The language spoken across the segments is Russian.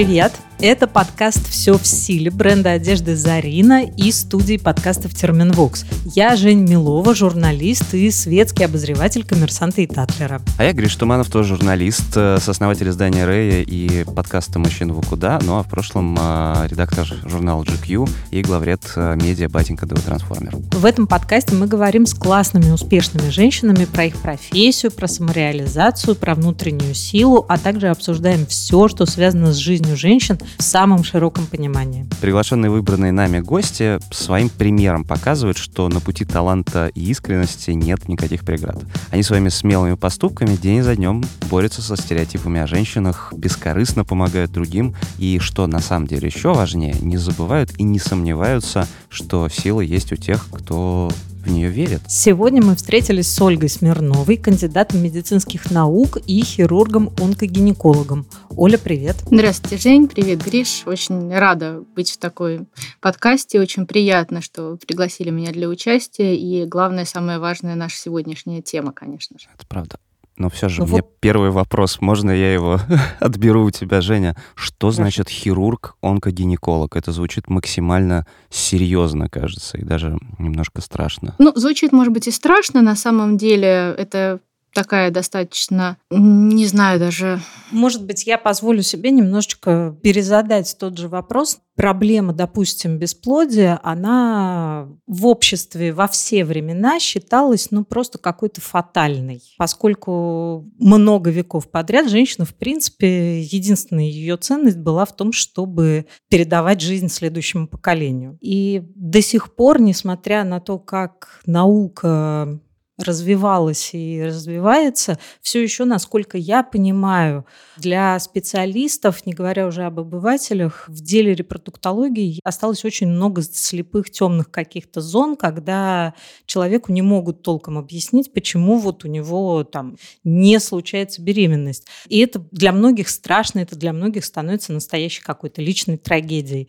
Привет! Это подкаст «Все в силе» бренда одежды «Зарина» и студии подкастов «Терминвокс». Я Жень Милова, журналист и светский обозреватель «Коммерсанта» и «Татлера». А я Гриш Туманов, тоже журналист, э, сооснователь издания «Рея» и подкаста «Мужчина в куда», ну а в прошлом э, редактор журнала GQ и главред э, медиа «Батенька ДВ Трансформер». В этом подкасте мы говорим с классными, успешными женщинами про их профессию, про самореализацию, про внутреннюю силу, а также обсуждаем все, что связано с жизнью женщин в самом широком понимании. Приглашенные выбранные нами гости своим примером показывают, что на пути таланта и искренности нет никаких преград. Они своими смелыми поступками день за днем борются со стереотипами о женщинах, бескорыстно помогают другим и, что на самом деле еще важнее, не забывают и не сомневаются, что сила есть у тех, кто в нее верят. Сегодня мы встретились с Ольгой Смирновой, кандидатом медицинских наук и хирургом-онкогинекологом. Оля, привет. Здравствуйте, Жень. Привет, Гриш. Очень рада быть в такой подкасте. Очень приятно, что пригласили меня для участия. И главное, самое важное, наша сегодняшняя тема, конечно же. Это правда. Но все же, ну, меня вот... первый вопрос. Можно я его отберу у тебя, Женя? Что значит хирург-онкогинеколог? Это звучит максимально серьезно, кажется, и даже немножко страшно. Ну, звучит, может быть, и страшно. На самом деле это такая достаточно, не знаю даже... Может быть, я позволю себе немножечко перезадать тот же вопрос. Проблема, допустим, бесплодия, она в обществе во все времена считалась ну, просто какой-то фатальной, поскольку много веков подряд женщина, в принципе, единственная ее ценность была в том, чтобы передавать жизнь следующему поколению. И до сих пор, несмотря на то, как наука развивалась и развивается, все еще, насколько я понимаю, для специалистов, не говоря уже об обывателях, в деле репродуктологии осталось очень много слепых темных каких-то зон, когда человеку не могут толком объяснить, почему вот у него там не случается беременность. И это для многих страшно, это для многих становится настоящей какой-то личной трагедией.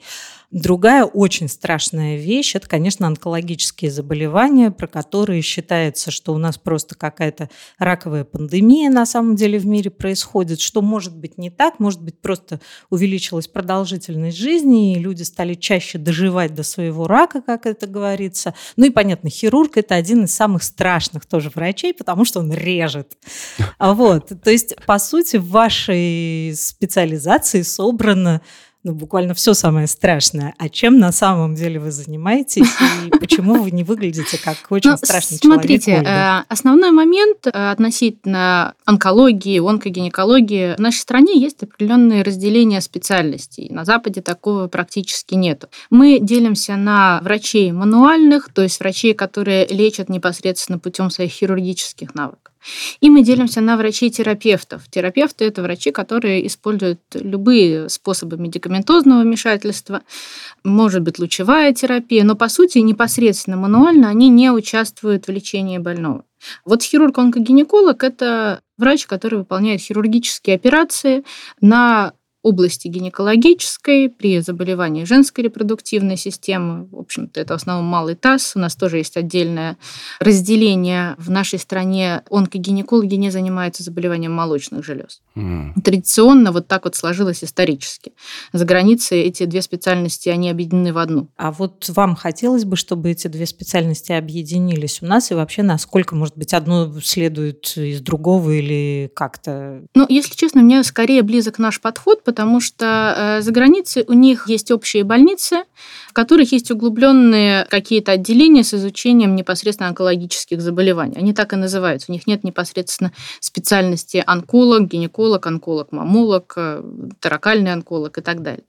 Другая очень страшная вещь – это, конечно, онкологические заболевания, про которые считается, что у нас просто какая-то раковая пандемия на самом деле в мире происходит, что может быть не так, может быть просто увеличилась продолжительность жизни, и люди стали чаще доживать до своего рака, как это говорится. Ну и, понятно, хирург – это один из самых страшных тоже врачей, потому что он режет. Вот. То есть, по сути, в вашей специализации собрано ну, буквально все самое страшное. А чем на самом деле вы занимаетесь и почему вы не выглядите как очень ну, страшный смотрите, человек? Смотрите, э, основной момент э, относительно онкологии, онкогинекологии. В нашей стране есть определенные разделения специальностей. На Западе такого практически нет. Мы делимся на врачей мануальных, то есть врачей, которые лечат непосредственно путем своих хирургических навыков. И мы делимся на врачей-терапевтов. Терапевты – это врачи, которые используют любые способы медикаментозного вмешательства, может быть, лучевая терапия, но, по сути, непосредственно мануально они не участвуют в лечении больного. Вот хирург-онкогинеколог – это врач, который выполняет хирургические операции на области гинекологической, при заболевании женской репродуктивной системы. В общем-то, это в основном малый таз. У нас тоже есть отдельное разделение. В нашей стране онкогинекологи не занимаются заболеванием молочных желез. Mm. Традиционно вот так вот сложилось исторически. За границей эти две специальности, они объединены в одну. А вот вам хотелось бы, чтобы эти две специальности объединились у нас? И вообще, насколько, может быть, одно следует из другого или как-то? Ну, если честно, мне скорее близок наш подход, потому что э, за границей у них есть общие больницы, в которых есть углубленные какие-то отделения с изучением непосредственно онкологических заболеваний. Они так и называются. У них нет непосредственно специальности онколог, гинеколог, онколог, мамолог, э, таракальный онколог и так далее.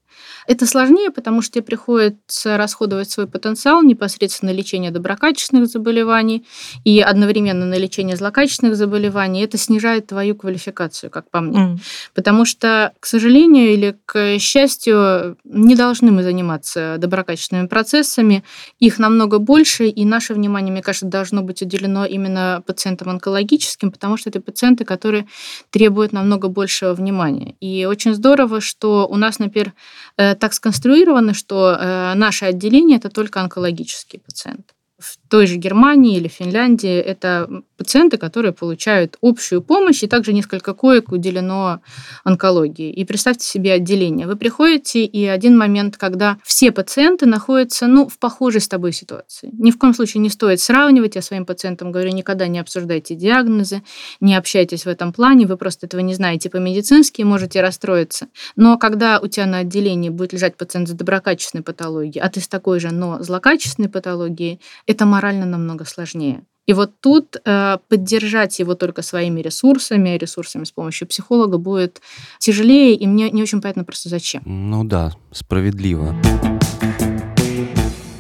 Это сложнее, потому что тебе приходится расходовать свой потенциал непосредственно на лечение доброкачественных заболеваний и одновременно на лечение злокачественных заболеваний. Это снижает твою квалификацию, как по мне. Mm. Потому что, к сожалению или к счастью, не должны мы заниматься доброкачественными процессами. Их намного больше, и наше внимание, мне кажется, должно быть уделено именно пациентам онкологическим, потому что это пациенты, которые требуют намного большего внимания. И очень здорово, что у нас, например, Э, так сконструированы, что э, наше отделение – это только онкологические пациенты. В той же Германии или Финляндии это пациенты, которые получают общую помощь, и также несколько коек уделено онкологии. И представьте себе отделение. Вы приходите, и один момент, когда все пациенты находятся ну, в похожей с тобой ситуации. Ни в коем случае не стоит сравнивать. Я своим пациентам говорю, никогда не обсуждайте диагнозы, не общайтесь в этом плане, вы просто этого не знаете по-медицински, можете расстроиться. Но когда у тебя на отделении будет лежать пациент с доброкачественной патологией, а ты с такой же, но злокачественной патологией, это морально намного сложнее. И вот тут э, поддержать его только своими ресурсами, ресурсами с помощью психолога будет тяжелее, и мне не очень понятно просто зачем. Ну да, справедливо.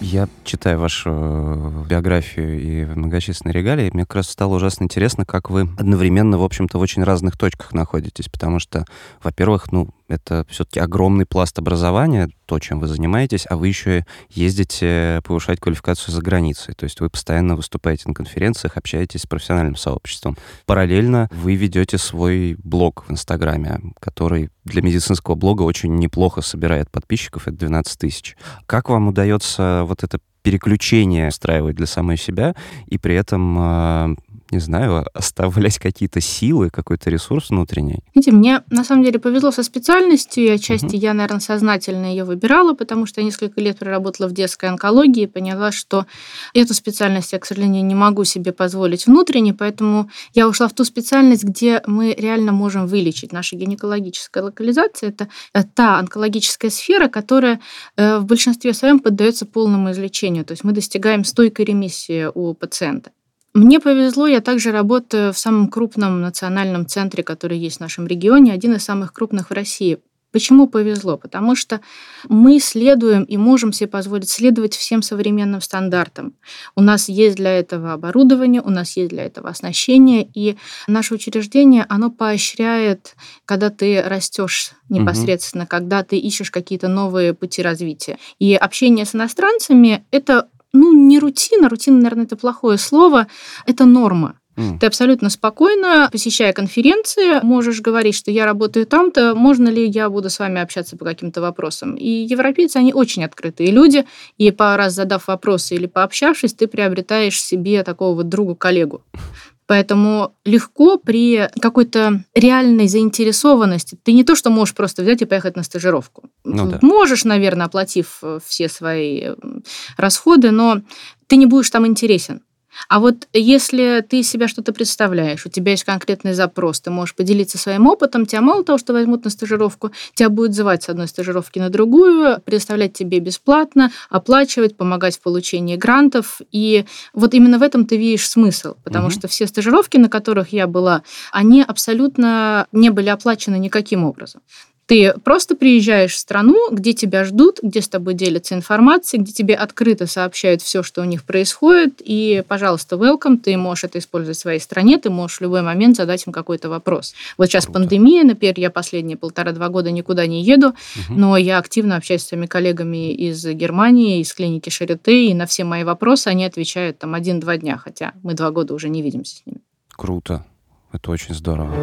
Я читаю вашу э, биографию и многочисленные регалии, мне как раз стало ужасно интересно, как вы одновременно, в общем-то, в очень разных точках находитесь, потому что, во-первых, ну, это все-таки огромный пласт образования, то, чем вы занимаетесь, а вы еще ездите повышать квалификацию за границей. То есть вы постоянно выступаете на конференциях, общаетесь с профессиональным сообществом. Параллельно вы ведете свой блог в Инстаграме, который для медицинского блога очень неплохо собирает подписчиков, это 12 тысяч. Как вам удается вот это переключение устраивать для самой себя и при этом а, не знаю, оставлять какие-то силы, какой-то ресурс внутренний? Видите, мне на самом деле повезло со специальностью, и отчасти uh-huh. я, наверное, сознательно ее выбирала, потому что я несколько лет проработала в детской онкологии и поняла, что эту специальность я, к сожалению, не могу себе позволить внутренне, поэтому я ушла в ту специальность, где мы реально можем вылечить. Наша гинекологическая локализация – это та онкологическая сфера, которая э, в большинстве своем поддается полному излечению. То есть мы достигаем стойкой ремиссии у пациента. Мне повезло, я также работаю в самом крупном национальном центре, который есть в нашем регионе, один из самых крупных в России. Почему повезло? Потому что мы следуем и можем себе позволить следовать всем современным стандартам. У нас есть для этого оборудование, у нас есть для этого оснащение, и наше учреждение, оно поощряет, когда ты растешь непосредственно, угу. когда ты ищешь какие-то новые пути развития. И общение с иностранцами – это ну, не рутина, рутина, наверное, это плохое слово, это норма. Mm. Ты абсолютно спокойно, посещая конференции, можешь говорить, что я работаю там-то, можно ли я буду с вами общаться по каким-то вопросам. И европейцы, они очень открытые люди, и по раз задав вопросы или пообщавшись, ты приобретаешь себе такого вот другу-коллегу. Поэтому легко при какой-то реальной заинтересованности ты не то, что можешь просто взять и поехать на стажировку. Ну, да. Можешь, наверное, оплатив э, все свои расходы, но ты не будешь там интересен. А вот если ты себя что-то представляешь, у тебя есть конкретный запрос, ты можешь поделиться своим опытом, тебя мало того, что возьмут на стажировку, тебя будет звать с одной стажировки на другую, предоставлять тебе бесплатно, оплачивать, помогать в получении грантов. И вот именно в этом ты видишь смысл, потому угу. что все стажировки, на которых я была, они абсолютно не были оплачены никаким образом. Ты просто приезжаешь в страну, где тебя ждут, где с тобой делятся информацией, где тебе открыто сообщают все, что у них происходит, и, пожалуйста, welcome, ты можешь это использовать в своей стране, ты можешь в любой момент задать им какой-то вопрос. Вот сейчас Круто. пандемия, например, я последние полтора-два года никуда не еду, угу. но я активно общаюсь с своими коллегами из Германии, из клиники Шарите, и на все мои вопросы они отвечают там один-два дня, хотя мы два года уже не видимся с ними. Круто. Это очень здорово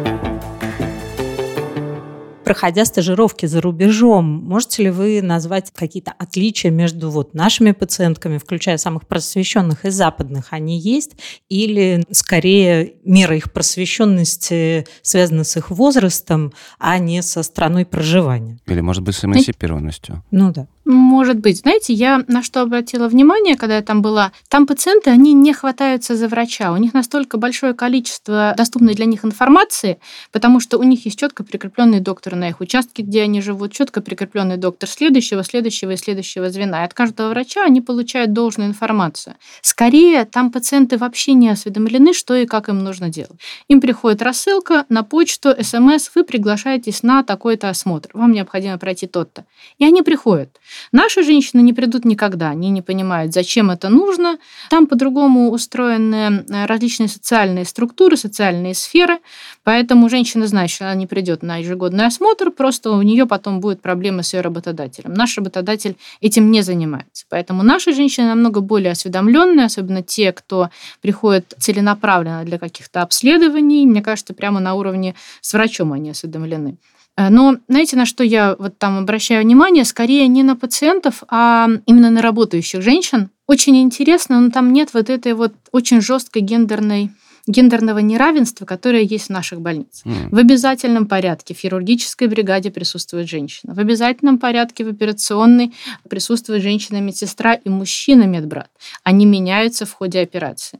проходя стажировки за рубежом, можете ли вы назвать какие-то отличия между вот нашими пациентками, включая самых просвещенных и западных, они есть? Или скорее мера их просвещенности связана с их возрастом, а не со страной проживания? Или, может быть, с эмансипированностью? Ну да. Может быть. Знаете, я на что обратила внимание, когда я там была, там пациенты, они не хватаются за врача. У них настолько большое количество доступной для них информации, потому что у них есть четко прикрепленный доктор на их участке, где они живут, четко прикрепленный доктор следующего, следующего и следующего звена. И от каждого врача они получают должную информацию. Скорее, там пациенты вообще не осведомлены, что и как им нужно делать. Им приходит рассылка на почту, смс, вы приглашаетесь на такой-то осмотр. Вам необходимо пройти тот-то. И они приходят. Наши женщины не придут никогда, они не понимают, зачем это нужно. Там по-другому устроены э, различные социальные структуры, социальные сферы, поэтому женщина знает, что она не придет на ежегодный осмотр, просто у нее потом будут проблемы с ее работодателем. Наш работодатель этим не занимается. Поэтому наши женщины намного более осведомленные, особенно те, кто приходит целенаправленно для каких-то обследований. Мне кажется, прямо на уровне с врачом они осведомлены. Э, но знаете, на что я вот там обращаю внимание? Скорее не на пациентов, а именно на работающих женщин. очень интересно, но там нет вот этой вот очень жесткой гендерной гендерного неравенства, которое есть в наших больницах. Mm. В обязательном порядке в хирургической бригаде присутствует женщина. В обязательном порядке в операционной присутствует женщина-медсестра и мужчина-медбрат. Они меняются в ходе операции.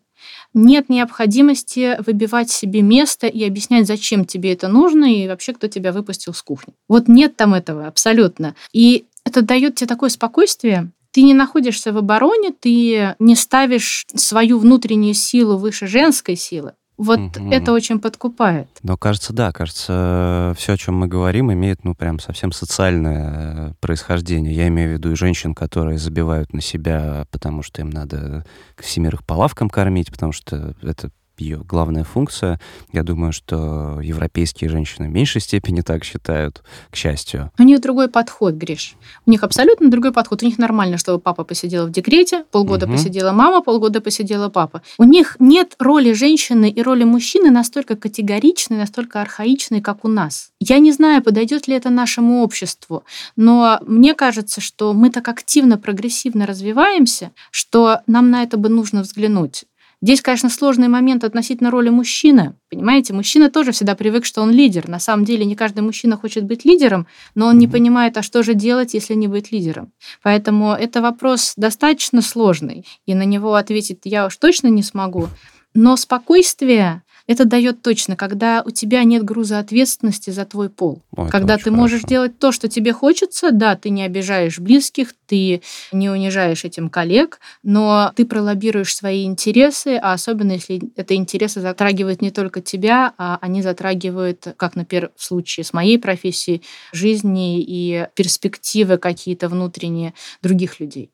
Нет необходимости выбивать себе место и объяснять, зачем тебе это нужно и вообще, кто тебя выпустил с кухни. Вот нет там этого абсолютно. И это дает тебе такое спокойствие, ты не находишься в обороне, ты не ставишь свою внутреннюю силу выше женской силы. Вот угу. это очень подкупает. Но кажется, да, кажется, все, о чем мы говорим, имеет, ну, прям совсем социальное происхождение. Я имею в виду и женщин, которые забивают на себя, потому что им надо всемирых по лавкам кормить, потому что это ее главная функция. Я думаю, что европейские женщины в меньшей степени так считают, к счастью. У них другой подход, Гриш. У них абсолютно другой подход. У них нормально, чтобы папа посидел в декрете, полгода угу. посидела мама, полгода посидела папа. У них нет роли женщины и роли мужчины настолько категоричной, настолько архаичной, как у нас. Я не знаю, подойдет ли это нашему обществу, но мне кажется, что мы так активно, прогрессивно развиваемся, что нам на это бы нужно взглянуть. Здесь, конечно, сложный момент относительно роли мужчины. Понимаете, мужчина тоже всегда привык, что он лидер. На самом деле не каждый мужчина хочет быть лидером, но он не понимает, а что же делать, если не быть лидером. Поэтому это вопрос достаточно сложный, и на него ответить я уж точно не смогу. Но спокойствие это дает точно, когда у тебя нет груза ответственности за твой пол. Ой, когда ты можешь делать то, что тебе хочется, да, ты не обижаешь близких, ты не унижаешь этим коллег, но ты пролоббируешь свои интересы, а особенно если это интересы затрагивают не только тебя, а они затрагивают, как, например, в случае с моей профессией, жизни и перспективы какие-то внутренние других людей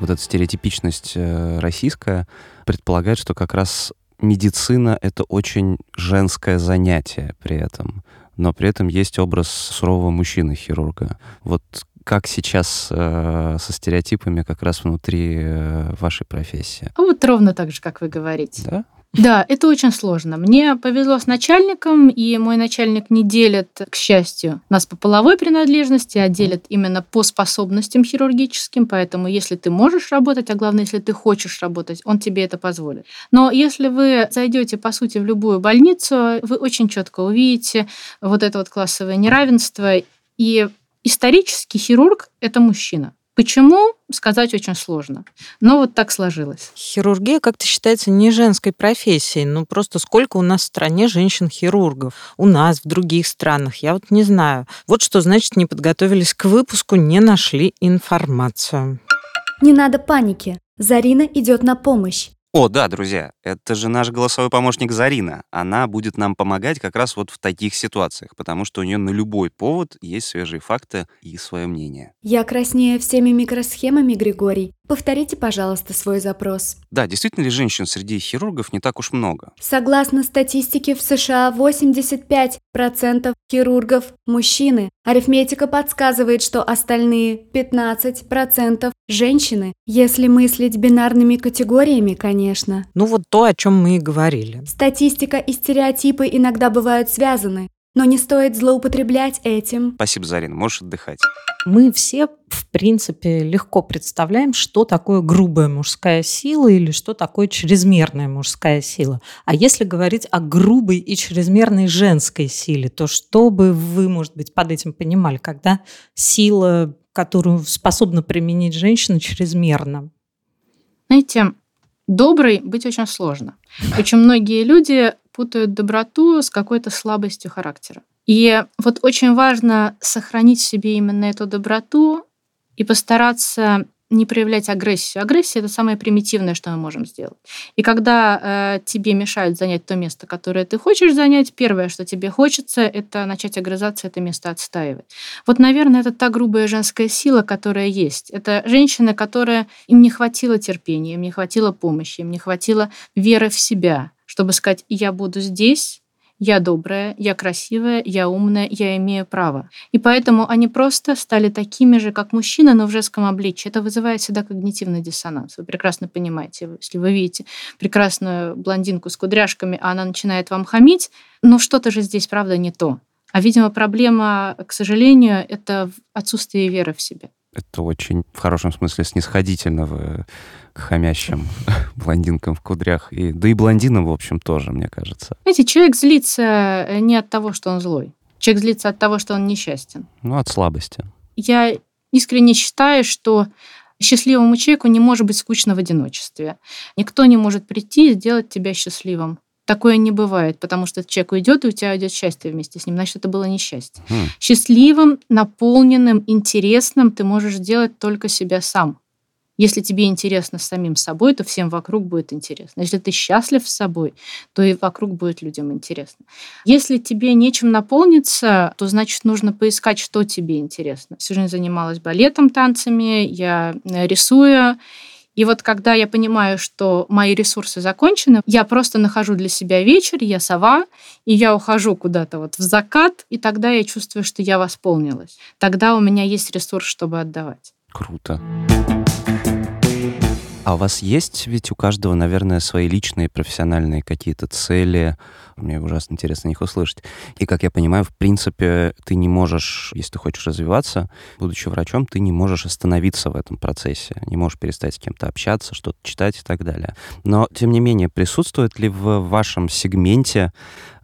вот эта стереотипичность э, российская предполагает, что как раз медицина — это очень женское занятие при этом. Но при этом есть образ сурового мужчины-хирурга. Вот как сейчас э, со стереотипами как раз внутри э, вашей профессии? А вот ровно так же, как вы говорите. Да? Да, это очень сложно. Мне повезло с начальником, и мой начальник не делит, к счастью, нас по половой принадлежности, а делит именно по способностям хирургическим. Поэтому, если ты можешь работать, а главное, если ты хочешь работать, он тебе это позволит. Но если вы зайдете, по сути, в любую больницу, вы очень четко увидите вот это вот классовое неравенство. И исторически хирург – это мужчина. Почему, сказать очень сложно. Но вот так сложилось. Хирургия как-то считается не женской профессией. Ну, просто сколько у нас в стране женщин-хирургов? У нас, в других странах. Я вот не знаю. Вот что значит не подготовились к выпуску, не нашли информацию. Не надо паники. Зарина идет на помощь. О, да, друзья, это же наш голосовой помощник Зарина. Она будет нам помогать как раз вот в таких ситуациях, потому что у нее на любой повод есть свежие факты и свое мнение. Я краснею всеми микросхемами, Григорий. Повторите, пожалуйста, свой запрос. Да, действительно ли женщин среди хирургов не так уж много? Согласно статистике в США, 85% хирургов – мужчины. Арифметика подсказывает, что остальные 15% – женщины. Если мыслить бинарными категориями, конечно. Ну вот то, о чем мы и говорили. Статистика и стереотипы иногда бывают связаны, но не стоит злоупотреблять этим. Спасибо, Зарина, можешь отдыхать. Мы все, в принципе, легко представляем, что такое грубая мужская сила или что такое чрезмерная мужская сила. А если говорить о грубой и чрезмерной женской силе, то что бы вы, может быть, под этим понимали, когда сила, которую способна применить женщина, чрезмерна? Знаете, доброй быть очень сложно. Очень многие люди путают доброту с какой-то слабостью характера. И вот очень важно сохранить себе именно эту доброту и постараться не проявлять агрессию. Агрессия это самое примитивное, что мы можем сделать. И когда э, тебе мешают занять то место, которое ты хочешь занять, первое, что тебе хочется, это начать огрызаться, это место отстаивать. Вот, наверное, это та грубая женская сила, которая есть. Это женщина, которая им не хватило терпения, им не хватило помощи, им не хватило веры в себя, чтобы сказать, я буду здесь, я добрая, я красивая, я умная, я имею право. И поэтому они просто стали такими же, как мужчины, но в женском обличии. Это вызывает всегда когнитивный диссонанс. Вы прекрасно понимаете, если вы видите прекрасную блондинку с кудряшками, а она начинает вам хамить, ну что-то же здесь, правда, не то. А, видимо, проблема, к сожалению, это отсутствие веры в себя. Это очень, в хорошем смысле, снисходительного к хамящим блондинкам в кудрях. И, да и блондинам, в общем, тоже, мне кажется. Знаете, человек злится э, не от того, что он злой. Человек злится от того, что он несчастен. Ну, от слабости. Я искренне считаю, что счастливому человеку не может быть скучно в одиночестве. Никто не может прийти и сделать тебя счастливым. Такое не бывает, потому что человек уйдет, и у тебя идет счастье вместе с ним. Значит, это было несчастье. Хм. Счастливым, наполненным, интересным ты можешь сделать только себя сам. Если тебе интересно с самим собой, то всем вокруг будет интересно. Если ты счастлив с собой, то и вокруг будет людям интересно. Если тебе нечем наполниться, то значит нужно поискать, что тебе интересно. Всю жизнь занималась балетом, танцами, я э, рисую. И вот когда я понимаю, что мои ресурсы закончены, я просто нахожу для себя вечер, я сова, и я ухожу куда-то вот в закат, и тогда я чувствую, что я восполнилась. Тогда у меня есть ресурс, чтобы отдавать. Круто. А у вас есть ведь у каждого, наверное, свои личные профессиональные какие-то цели? Мне ужасно интересно их услышать. И, как я понимаю, в принципе, ты не можешь, если ты хочешь развиваться, будучи врачом, ты не можешь остановиться в этом процессе, не можешь перестать с кем-то общаться, что-то читать и так далее. Но, тем не менее, присутствует ли в вашем сегменте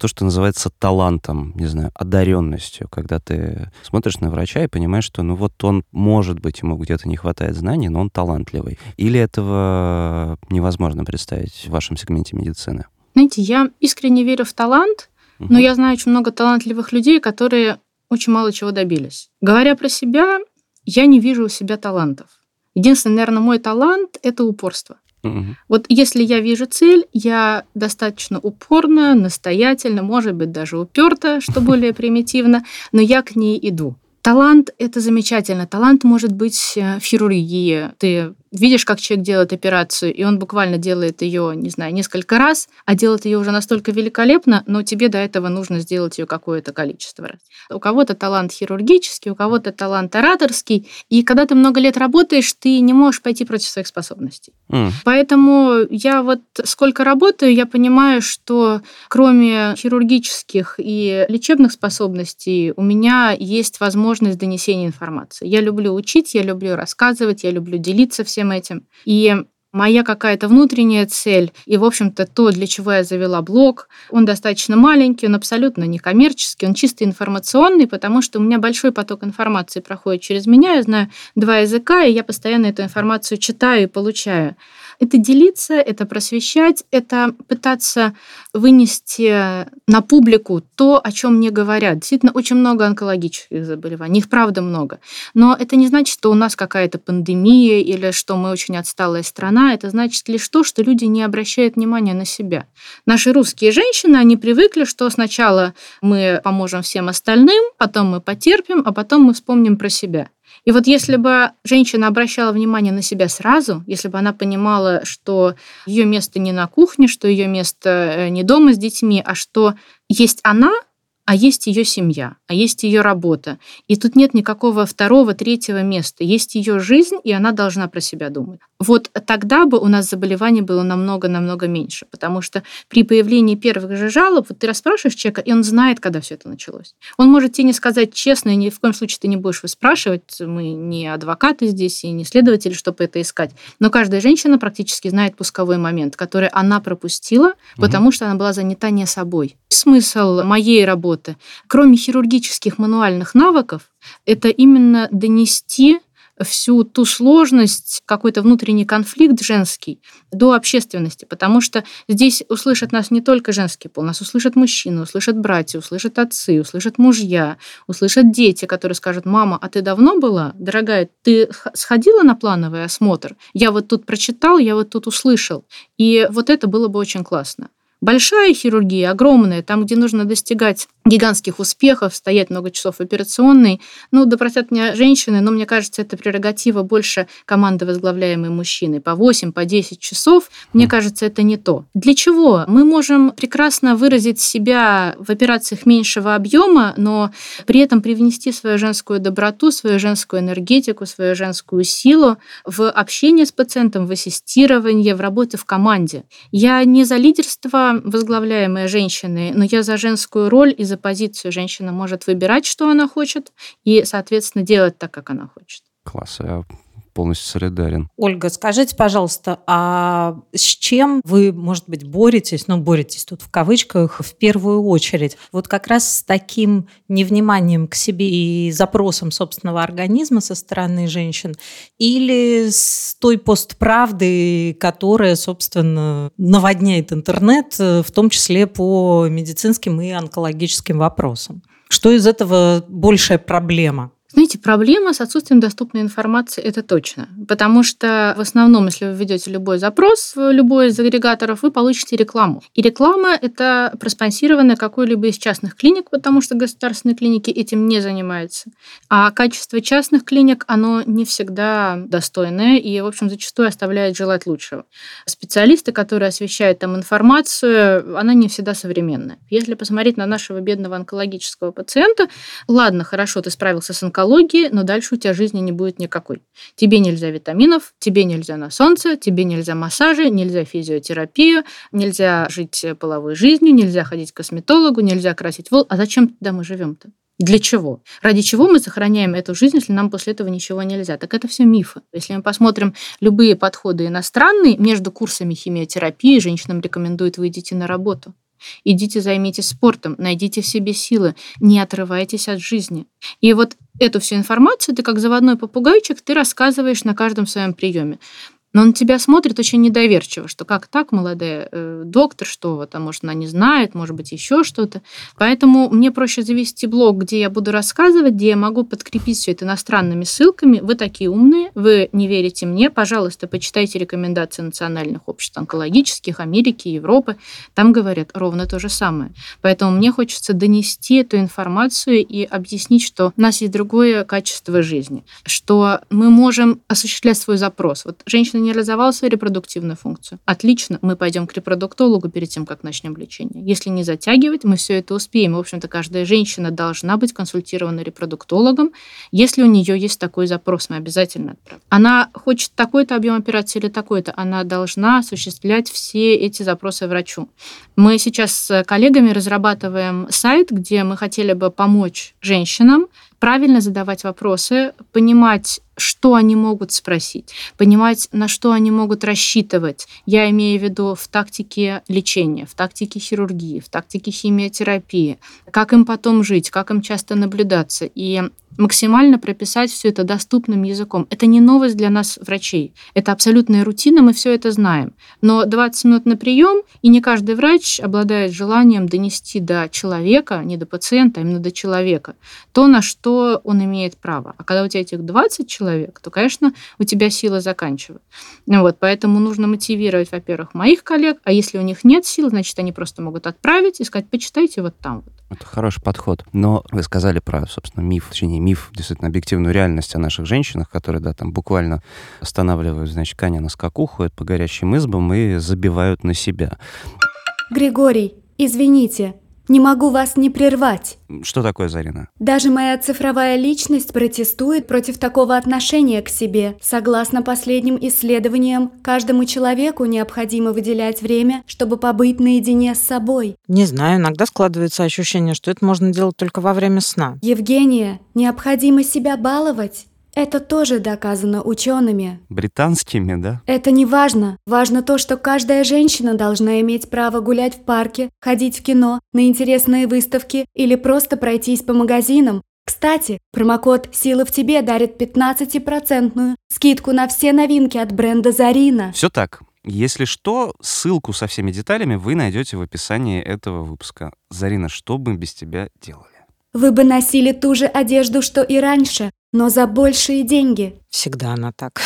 то, что называется талантом, не знаю, одаренностью, когда ты смотришь на врача и понимаешь, что ну вот он, может быть, ему где-то не хватает знаний, но он талантливый. Или этого невозможно представить в вашем сегменте медицины? Знаете, я искренне верю в талант, но я знаю очень много талантливых людей, которые очень мало чего добились. Говоря про себя, я не вижу у себя талантов. Единственный, наверное, мой талант – это упорство. Мгм. Вот если я вижу цель, я достаточно упорно, настоятельно, может быть, даже уперто, что более примитивно, но я к ней иду. Талант – это замечательно. Талант может быть э, в хирургии. Ты видишь, как человек делает операцию, и он буквально делает ее, не знаю, несколько раз, а делает ее уже настолько великолепно, но тебе до этого нужно сделать ее какое-то количество раз. У кого-то талант хирургический, у кого-то талант ораторский, и когда ты много лет работаешь, ты не можешь пойти против своих способностей. М, Поэтому я вот сколько работаю, я понимаю, что кроме хирургических и лечебных способностей у меня есть возможность донесения информации. Я люблю учить, я люблю рассказывать, я люблю делиться всем этим. И моя какая-то внутренняя цель, и, в общем-то, то, для чего я завела блог, он достаточно маленький, он абсолютно не коммерческий, он чисто информационный, потому что у меня большой поток информации проходит через меня, я знаю два языка, и я постоянно эту информацию читаю и получаю. Это делиться, это просвещать, это пытаться вынести на публику то, о чем мне говорят. Действительно, очень много онкологических заболеваний, их правда много. Но это не значит, что у нас какая-то пандемия или что мы очень отсталая страна. Это значит лишь то, что люди не обращают внимания на себя. Наши русские женщины, они привыкли, что сначала мы поможем всем остальным, потом мы потерпим, а потом мы вспомним про себя. И вот если бы женщина обращала внимание на себя сразу, если бы она понимала, что ее место не на кухне, что ее место э, не дома с детьми, а что есть она, а есть ее семья, а есть ее работа. И тут нет никакого второго, третьего места. Есть ее жизнь, и она должна про себя думать. Вот тогда бы у нас заболеваний было намного-намного меньше, потому что при появлении первых же жалоб, вот ты расспрашиваешь человека, и он знает, когда все это началось. Он может тебе не сказать честно, и ни в коем случае ты не будешь выспрашивать. Мы не адвокаты здесь и не следователи, чтобы это искать. Но каждая женщина практически знает пусковой момент, который она пропустила, потому что она была занята не собой. Смысл моей работы, кроме хирургических мануальных навыков, это именно донести всю ту сложность, какой-то внутренний конфликт женский до общественности, потому что здесь услышат нас не только женский пол, нас услышат мужчины, услышат братья, услышат отцы, услышат мужья, услышат дети, которые скажут, мама, а ты давно была? Дорогая, ты сходила на плановый осмотр? Я вот тут прочитал, я вот тут услышал. И вот это было бы очень классно. Большая хирургия, огромная, там, где нужно достигать гигантских успехов, стоять много часов в операционной. Ну, да меня женщины, но мне кажется, это прерогатива больше команды, возглавляемой мужчиной. По 8, по 10 часов, мне кажется, это не то. Для чего? Мы можем прекрасно выразить себя в операциях меньшего объема, но при этом привнести свою женскую доброту, свою женскую энергетику, свою женскую силу в общение с пациентом, в ассистирование, в работу в команде. Я не за лидерство возглавляемой женщины, но я за женскую роль и за позицию. Женщина может выбирать, что она хочет, и, соответственно, делать так, как она хочет. Класс, я полностью солидарен. Ольга, скажите, пожалуйста, а с чем вы, может быть, боретесь, ну, боретесь тут в кавычках, в первую очередь? Вот как раз с таким невниманием к себе и запросом собственного организма со стороны женщин или с той постправдой, которая, собственно, наводняет интернет, в том числе по медицинским и онкологическим вопросам? Что из этого большая проблема? Знаете, проблема с отсутствием доступной информации – это точно. Потому что в основном, если вы введете любой запрос в любой из агрегаторов, вы получите рекламу. И реклама – это проспонсированная какой-либо из частных клиник, потому что государственные клиники этим не занимаются. А качество частных клиник, оно не всегда достойное и, в общем, зачастую оставляет желать лучшего. Специалисты, которые освещают там информацию, она не всегда современная. Если посмотреть на нашего бедного онкологического пациента, ладно, хорошо, ты справился с онкологией, онкологии, но дальше у тебя жизни не будет никакой. Тебе нельзя витаминов, тебе нельзя на солнце, тебе нельзя массажи, нельзя физиотерапию, нельзя жить половой жизнью, нельзя ходить к косметологу, нельзя красить волосы. А зачем тогда мы живем-то? Для чего? Ради чего мы сохраняем эту жизнь, если нам после этого ничего нельзя? Так это все мифы. Если мы посмотрим любые подходы иностранные, между курсами химиотерапии женщинам рекомендуют выйдите на работу. Идите займитесь спортом, найдите в себе силы, не отрывайтесь от жизни. И вот эту всю информацию ты как заводной попугайчик, ты рассказываешь на каждом своем приеме но он тебя смотрит очень недоверчиво, что как так, молодая э, доктор, что вот, а может, она не знает, может быть, еще что-то. Поэтому мне проще завести блог, где я буду рассказывать, где я могу подкрепить все это иностранными ссылками. Вы такие умные, вы не верите мне, пожалуйста, почитайте рекомендации национальных обществ онкологических, Америки, Европы. Там говорят ровно то же самое. Поэтому мне хочется донести эту информацию и объяснить, что у нас есть другое качество жизни, что мы можем осуществлять свой запрос. Вот женщина не реализовал свою репродуктивную функцию. Отлично, мы пойдем к репродуктологу перед тем, как начнем лечение. Если не затягивать, мы все это успеем. В общем-то, каждая женщина должна быть консультирована репродуктологом. Если у нее есть такой запрос, мы обязательно отправим. Она хочет такой-то объем операции или такой-то, она должна осуществлять все эти запросы врачу. Мы сейчас с коллегами разрабатываем сайт, где мы хотели бы помочь женщинам правильно задавать вопросы, понимать, что они могут спросить, понимать, на что они могут рассчитывать. Я имею в виду в тактике лечения, в тактике хирургии, в тактике химиотерапии, как им потом жить, как им часто наблюдаться. И максимально прописать все это доступным языком. Это не новость для нас, врачей. Это абсолютная рутина, мы все это знаем. Но 20 минут на прием, и не каждый врач обладает желанием донести до человека, не до пациента, а именно до человека, то, на что он имеет право. А когда у тебя этих 20 человек, то, конечно, у тебя сила заканчивает. Ну вот, поэтому нужно мотивировать, во-первых, моих коллег, а если у них нет сил, значит, они просто могут отправить и сказать, почитайте вот там вот. Это хороший подход. Но вы сказали про, собственно, миф, точнее, миф, действительно, объективную реальность о наших женщинах, которые, да, там буквально останавливают, значит, коня на скаку, ходят по горящим избам и забивают на себя. Григорий, извините, не могу вас не прервать. Что такое, Зарина? Даже моя цифровая личность протестует против такого отношения к себе. Согласно последним исследованиям, каждому человеку необходимо выделять время, чтобы побыть наедине с собой. Не знаю, иногда складывается ощущение, что это можно делать только во время сна. Евгения, необходимо себя баловать. Это тоже доказано учеными. Британскими, да? Это не важно. Важно то, что каждая женщина должна иметь право гулять в парке, ходить в кино, на интересные выставки или просто пройтись по магазинам. Кстати, промокод «Сила в тебе» дарит 15% скидку на все новинки от бренда «Зарина». Все так. Если что, ссылку со всеми деталями вы найдете в описании этого выпуска. Зарина, что бы без тебя делали? Вы бы носили ту же одежду, что и раньше, но за большие деньги. Всегда она так.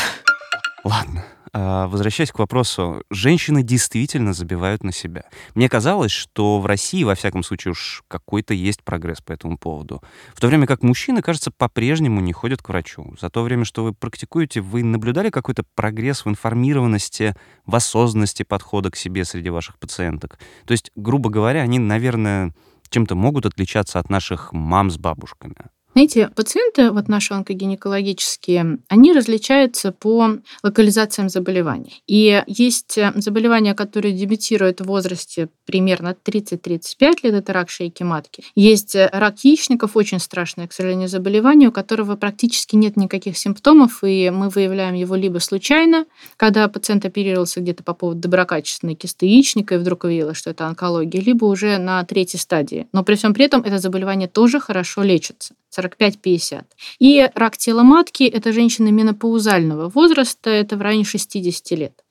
Ладно. А, возвращаясь к вопросу, женщины действительно забивают на себя. Мне казалось, что в России, во всяком случае, уж какой-то есть прогресс по этому поводу. В то время как мужчины, кажется, по-прежнему не ходят к врачу. За то время, что вы практикуете, вы наблюдали какой-то прогресс в информированности, в осознанности подхода к себе среди ваших пациенток? То есть, грубо говоря, они, наверное, чем-то могут отличаться от наших мам с бабушками. Знаете, пациенты, вот наши онкогинекологические, они различаются по локализациям заболеваний. И есть заболевания, которые дебютируют в возрасте примерно 30-35 лет, это рак шейки матки. Есть рак яичников, очень страшное, к сожалению, заболевание, у которого практически нет никаких симптомов, и мы выявляем его либо случайно, когда пациент оперировался где-то по поводу доброкачественной кисты яичника, и вдруг выявилось, что это онкология, либо уже на третьей стадии. Но при всем при этом это заболевание тоже хорошо лечится. 45-50. И рак тела матки – это женщины менопаузального возраста, это в районе 60 лет.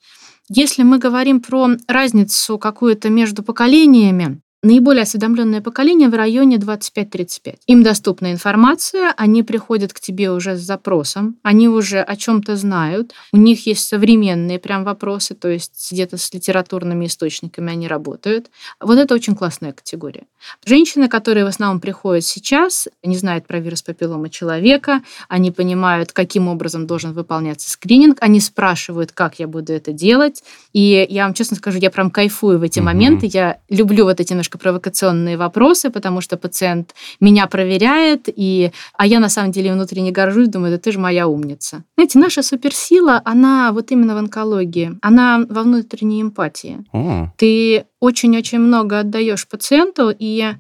Если мы говорим про разницу какую-то между поколениями, Наиболее осведомленное поколение в районе 25-35. Им доступна информация, они приходят к тебе уже с запросом, они уже о чем-то знают, у них есть современные прям вопросы, то есть где-то с литературными источниками они работают. Вот это очень классная категория. Женщины, которые в основном приходят сейчас, они знают про вирус папиллома человека, они понимают, каким образом должен выполняться скрининг, они спрашивают, как я буду это делать. И я вам честно скажу, я прям кайфую в эти mm-hmm. моменты, я люблю вот эти немножко провокационные вопросы, потому что пациент меня проверяет, и, а я на самом деле внутренне горжусь, думаю, да ты же моя умница. Знаете, наша суперсила, она вот именно в онкологии, она во внутренней эмпатии. Mm. Ты очень-очень много отдаешь пациенту, и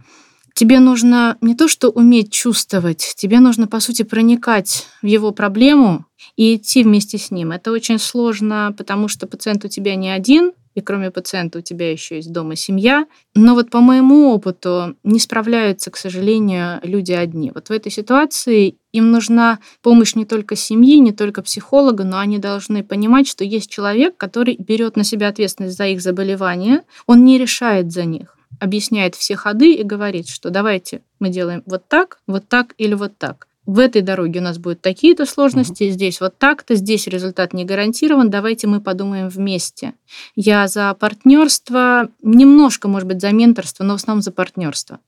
тебе нужно не то, что уметь чувствовать, тебе нужно, по сути, проникать в его проблему и идти вместе с ним. Это очень сложно, потому что пациент у тебя не один, и кроме пациента у тебя еще есть дома семья. Но вот по моему опыту не справляются, к сожалению, люди одни. Вот в этой ситуации им нужна помощь не только семьи, не только психолога, но они должны понимать, что есть человек, который берет на себя ответственность за их заболевание, он не решает за них объясняет все ходы и говорит, что давайте мы делаем вот так, вот так или вот так в этой дороге у нас будут такие-то сложности, угу. здесь вот так-то, здесь результат не гарантирован, давайте мы подумаем вместе. Я за партнерство, немножко, может быть, за менторство, но в основном за партнерство.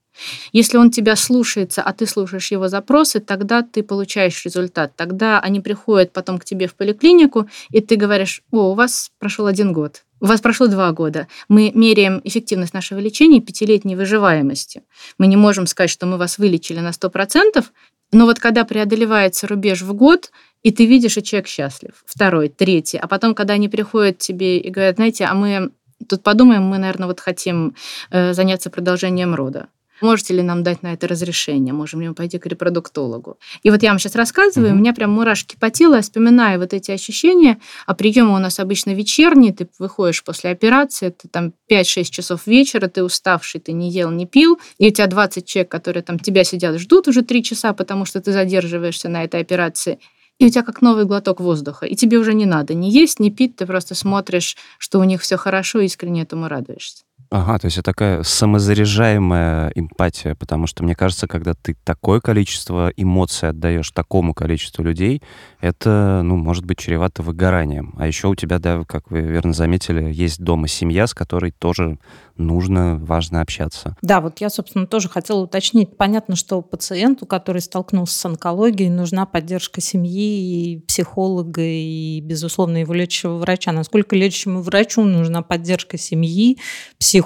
Если он тебя слушается, а ты слушаешь его запросы, тогда ты получаешь результат. Тогда они приходят потом к тебе в поликлинику, и ты говоришь, о, у вас прошел один год, у вас прошло два года. Мы меряем эффективность нашего лечения пятилетней выживаемости. Мы не можем сказать, что мы вас вылечили на 100%, но вот когда преодолевается рубеж в год, и ты видишь, и человек счастлив, второй, третий, а потом, когда они приходят к тебе и говорят, знаете, а мы тут подумаем, мы, наверное, вот хотим э, заняться продолжением рода. Можете ли нам дать на это разрешение? Можем ли мы пойти к репродуктологу? И вот я вам сейчас рассказываю, mm-hmm. у меня прям мурашки по телу, я вспоминаю вот эти ощущения. А приемы у нас обычно вечерние, ты выходишь после операции, это там 5-6 часов вечера, ты уставший, ты не ел, не пил, и у тебя 20 человек, которые там тебя сидят, ждут уже 3 часа, потому что ты задерживаешься на этой операции и у тебя как новый глоток воздуха. И тебе уже не надо ни есть, ни пить, ты просто смотришь, что у них все хорошо, и искренне этому радуешься. Ага, то есть это такая самозаряжаемая эмпатия, потому что мне кажется, когда ты такое количество эмоций отдаешь такому количеству людей, это, ну, может быть чревато выгоранием. А еще у тебя, да, как вы верно заметили, есть дома семья, с которой тоже нужно, важно общаться. Да, вот я, собственно, тоже хотела уточнить. Понятно, что пациенту, который столкнулся с онкологией, нужна поддержка семьи, и психолога, и, безусловно, его лечащего врача. Насколько лечащему врачу нужна поддержка семьи, психолога,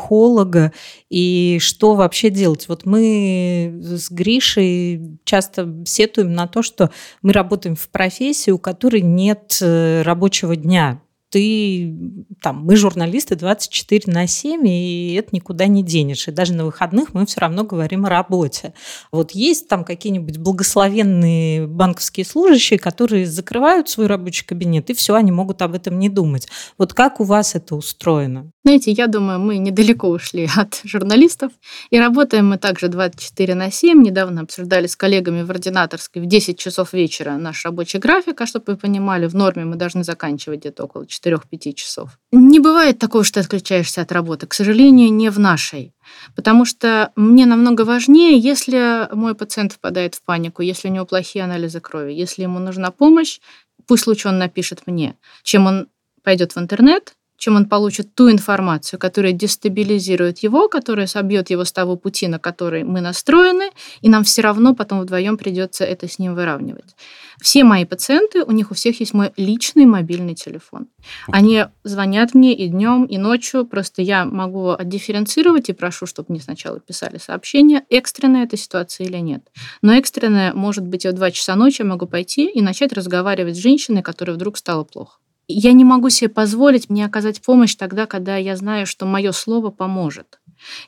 и что вообще делать? Вот мы с Гришей часто сетуем на то, что мы работаем в профессии, у которой нет э, рабочего дня ты, там, мы журналисты 24 на 7, и это никуда не денешь. И даже на выходных мы все равно говорим о работе. Вот есть там какие-нибудь благословенные банковские служащие, которые закрывают свой рабочий кабинет, и все, они могут об этом не думать. Вот как у вас это устроено? Знаете, я думаю, мы недалеко ушли от журналистов, и работаем мы также 24 на 7. Недавно обсуждали с коллегами в ординаторской в 10 часов вечера наш рабочий график, а чтобы вы понимали, в норме мы должны заканчивать где-то около 4 4-5 часов. Не бывает такого, что ты отключаешься от работы. К сожалению, не в нашей. Потому что мне намного важнее, если мой пациент впадает в панику, если у него плохие анализы крови, если ему нужна помощь, пусть лучше он напишет мне, чем он пойдет в интернет, чем он получит ту информацию, которая дестабилизирует его, которая собьет его с того пути, на который мы настроены, и нам все равно потом вдвоем придется это с ним выравнивать. Все мои пациенты, у них у всех есть мой личный мобильный телефон. Они звонят мне и днем, и ночью. Просто я могу отдифференцировать и прошу, чтобы мне сначала писали сообщение, экстренная эта ситуация или нет. Но экстренная может быть и в 2 часа ночи я могу пойти и начать разговаривать с женщиной, которой вдруг стало плохо. Я не могу себе позволить мне оказать помощь тогда, когда я знаю, что мое слово поможет.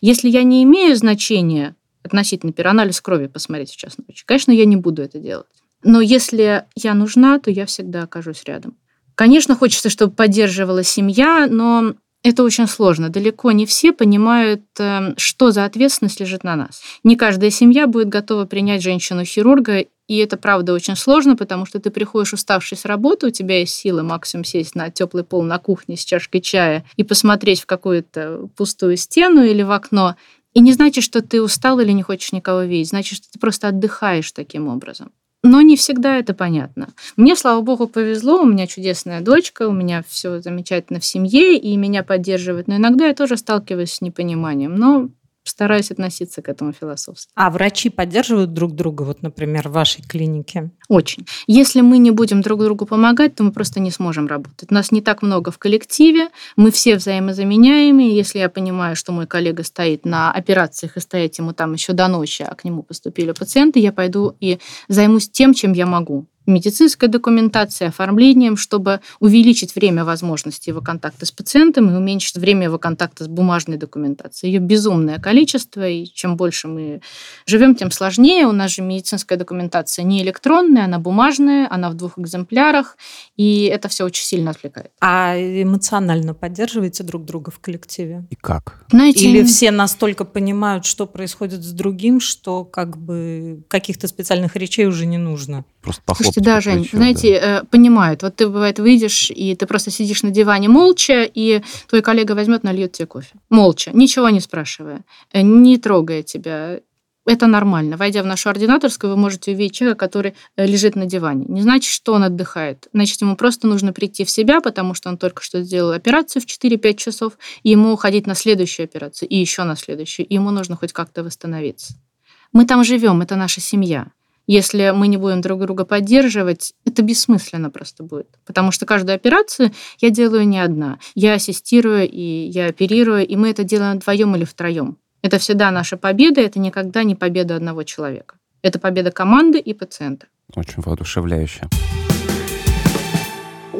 Если я не имею значения относительно перанализ крови посмотреть в час ночи, конечно, я не буду это делать. Но если я нужна, то я всегда окажусь рядом. Конечно, хочется, чтобы поддерживала семья, но это очень сложно. Далеко не все понимают, эм, что за ответственность лежит на нас. Не каждая семья будет готова принять женщину-хирурга, и это правда очень сложно, потому что ты приходишь уставший с работы, у тебя есть силы максимум сесть на теплый пол на кухне с чашкой чая и посмотреть в какую-то пустую стену или в окно. И не значит, что ты устал или не хочешь никого видеть, значит, что ты просто отдыхаешь таким образом. Но не всегда это понятно. Мне, слава богу, повезло, у меня чудесная дочка, у меня все замечательно в семье, и меня поддерживают. Но иногда я тоже сталкиваюсь с непониманием. Но стараюсь относиться к этому философски. А врачи поддерживают друг друга, вот, например, в вашей клинике? Очень. Если мы не будем друг другу помогать, то мы просто не сможем работать. Нас не так много в коллективе, мы все взаимозаменяемые. Если я понимаю, что мой коллега стоит на операциях и стоять ему там еще до ночи, а к нему поступили пациенты, я пойду и займусь тем, чем я могу медицинской документацией, оформлением, чтобы увеличить время возможности его контакта с пациентом и уменьшить время его контакта с бумажной документацией. Ее безумное количество, и чем больше мы живем, тем сложнее. У нас же медицинская документация не электронная, она бумажная, она в двух экземплярах, и это все очень сильно отвлекает. А эмоционально поддерживаете друг друга в коллективе? И как? Знаете, Или все настолько понимают, что происходит с другим, что как бы каких-то специальных речей уже не нужно? Просто похлопать Слушайте, да, Жень, плечо, знаете, да. Э, понимают. Вот ты, бывает, выйдешь, и ты просто сидишь на диване молча, и твой коллега возьмет, нальет тебе кофе. Молча, ничего не спрашивая, э, не трогая тебя. Это нормально. Войдя в нашу ординаторскую, вы можете увидеть человека, который э, лежит на диване. Не значит, что он отдыхает. Значит, ему просто нужно прийти в себя, потому что он только что сделал операцию в 4-5 часов, и ему уходить на следующую операцию, и еще на следующую. И ему нужно хоть как-то восстановиться. Мы там живем, это наша семья. Если мы не будем друг друга поддерживать, это бессмысленно просто будет. Потому что каждую операцию я делаю не одна. Я ассистирую и я оперирую, и мы это делаем вдвоем или втроем. Это всегда наша победа, это никогда не победа одного человека. Это победа команды и пациента. Очень воодушевляюще.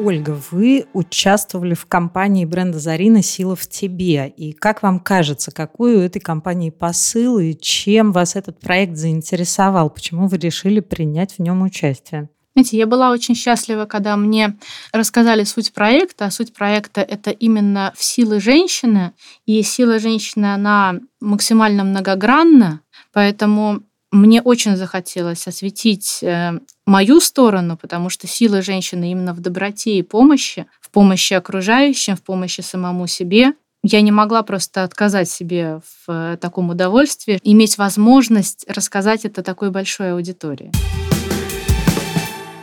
Ольга, вы участвовали в кампании бренда Зарина «Сила в тебе». И как вам кажется, какой у этой компании посыл и чем вас этот проект заинтересовал? Почему вы решили принять в нем участие? Знаете, я была очень счастлива, когда мне рассказали суть проекта. Суть проекта – это именно в силы женщины. И сила женщины, она максимально многогранна. Поэтому мне очень захотелось осветить э, мою сторону, потому что сила женщины именно в доброте и помощи, в помощи окружающим, в помощи самому себе. Я не могла просто отказать себе в э, таком удовольствии, иметь возможность рассказать это такой большой аудитории.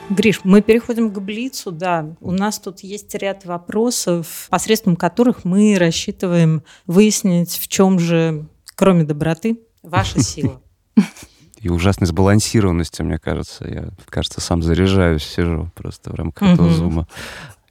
Гриш, мы переходим к Блицу, да. У нас тут есть ряд вопросов, посредством которых мы рассчитываем выяснить, в чем же, кроме доброты, ваша сила и ужасной сбалансированностью, мне кажется. Я, кажется, сам заряжаюсь, сижу просто в рамках этого зума.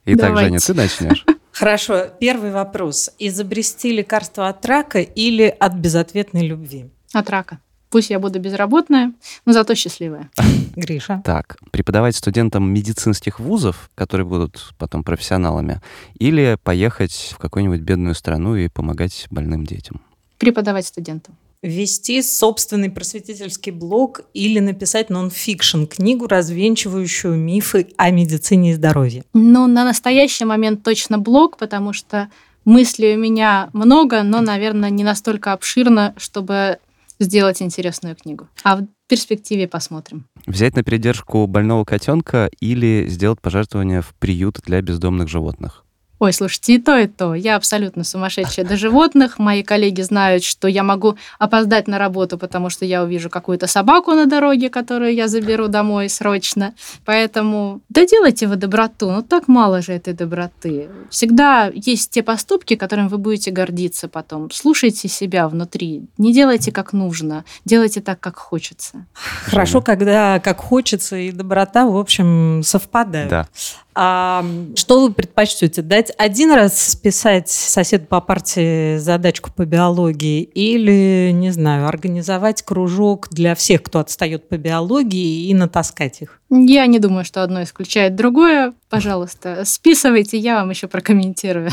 Итак, Давайте. Женя, ты начнешь. Хорошо. Первый вопрос. Изобрести лекарство от рака или от безответной любви? От рака. Пусть я буду безработная, но зато счастливая. Гриша. Так, преподавать студентам медицинских вузов, которые будут потом профессионалами, или поехать в какую-нибудь бедную страну и помогать больным детям? Преподавать студентам вести собственный просветительский блог или написать нон-фикшн, книгу, развенчивающую мифы о медицине и здоровье? Ну, на настоящий момент точно блог, потому что мыслей у меня много, но, наверное, не настолько обширно, чтобы сделать интересную книгу. А в перспективе посмотрим. Взять на передержку больного котенка или сделать пожертвование в приют для бездомных животных? Ой, слушайте, и то, и то. Я абсолютно сумасшедшая до животных. Мои коллеги знают, что я могу опоздать на работу, потому что я увижу какую-то собаку на дороге, которую я заберу домой срочно. Поэтому да делайте вы доброту. Ну так мало же этой доброты. Всегда есть те поступки, которыми вы будете гордиться потом. Слушайте себя внутри. Не делайте как нужно. Делайте так, как хочется. Хорошо, когда как хочется и доброта, в общем, совпадают. Да. А что вы предпочтете? Дать один раз списать соседу по партии задачку по биологии или, не знаю, организовать кружок для всех, кто отстает по биологии и натаскать их? Я не думаю, что одно исключает другое. Пожалуйста, списывайте, я вам еще прокомментирую.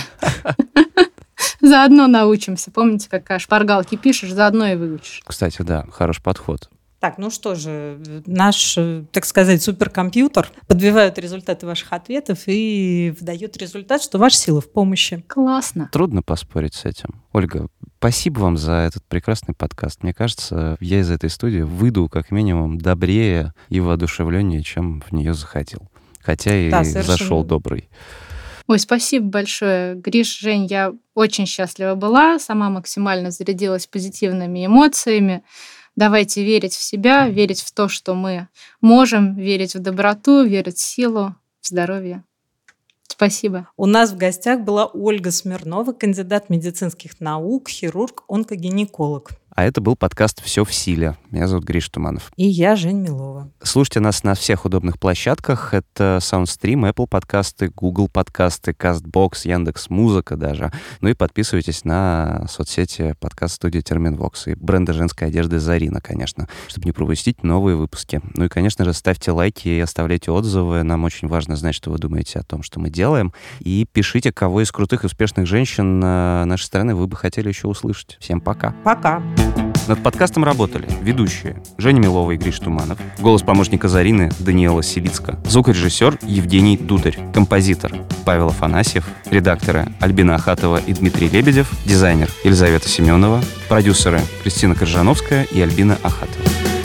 Заодно научимся. Помните, как шпаргалки пишешь, заодно и выучишь. Кстати, да, хороший подход. Так, ну что же, наш, так сказать, суперкомпьютер подбивает результаты ваших ответов и выдает результат, что ваша сила в помощи. Классно. Трудно поспорить с этим. Ольга, спасибо вам за этот прекрасный подкаст. Мне кажется, я из этой студии выйду как минимум добрее и воодушевленнее, чем в нее заходил. Хотя и да, зашел добрый. Ой, спасибо большое, Гриш, Жень, я очень счастлива была, сама максимально зарядилась позитивными эмоциями. Давайте верить в себя, верить в то, что мы можем, верить в доброту, верить в силу, в здоровье. Спасибо. У нас в гостях была Ольга Смирнова, кандидат медицинских наук, хирург, онкогинеколог. А это был подкаст «Все в силе». Меня зовут Гриш Туманов. И я, Жень Милова. Слушайте нас на всех удобных площадках. Это SoundStream, Apple подкасты, Google подкасты, CastBox, Яндекс Музыка даже. Ну и подписывайтесь на соцсети подкаст-студии Терминвокс и бренда женской одежды Зарина, конечно, чтобы не пропустить новые выпуски. Ну и, конечно же, ставьте лайки и оставляйте отзывы. Нам очень важно знать, что вы думаете о том, что мы делаем. И пишите, кого из крутых и успешных женщин нашей страны вы бы хотели еще услышать. Всем пока. Пока. Над подкастом работали ведущие Женя Милова и Гриш Туманов, голос помощника Зарины Даниэла Сивицка, звукорежиссер Евгений Дударь, композитор Павел Афанасьев, редакторы Альбина Ахатова и Дмитрий Лебедев, дизайнер Елизавета Семенова, продюсеры Кристина Коржановская и Альбина Ахатова.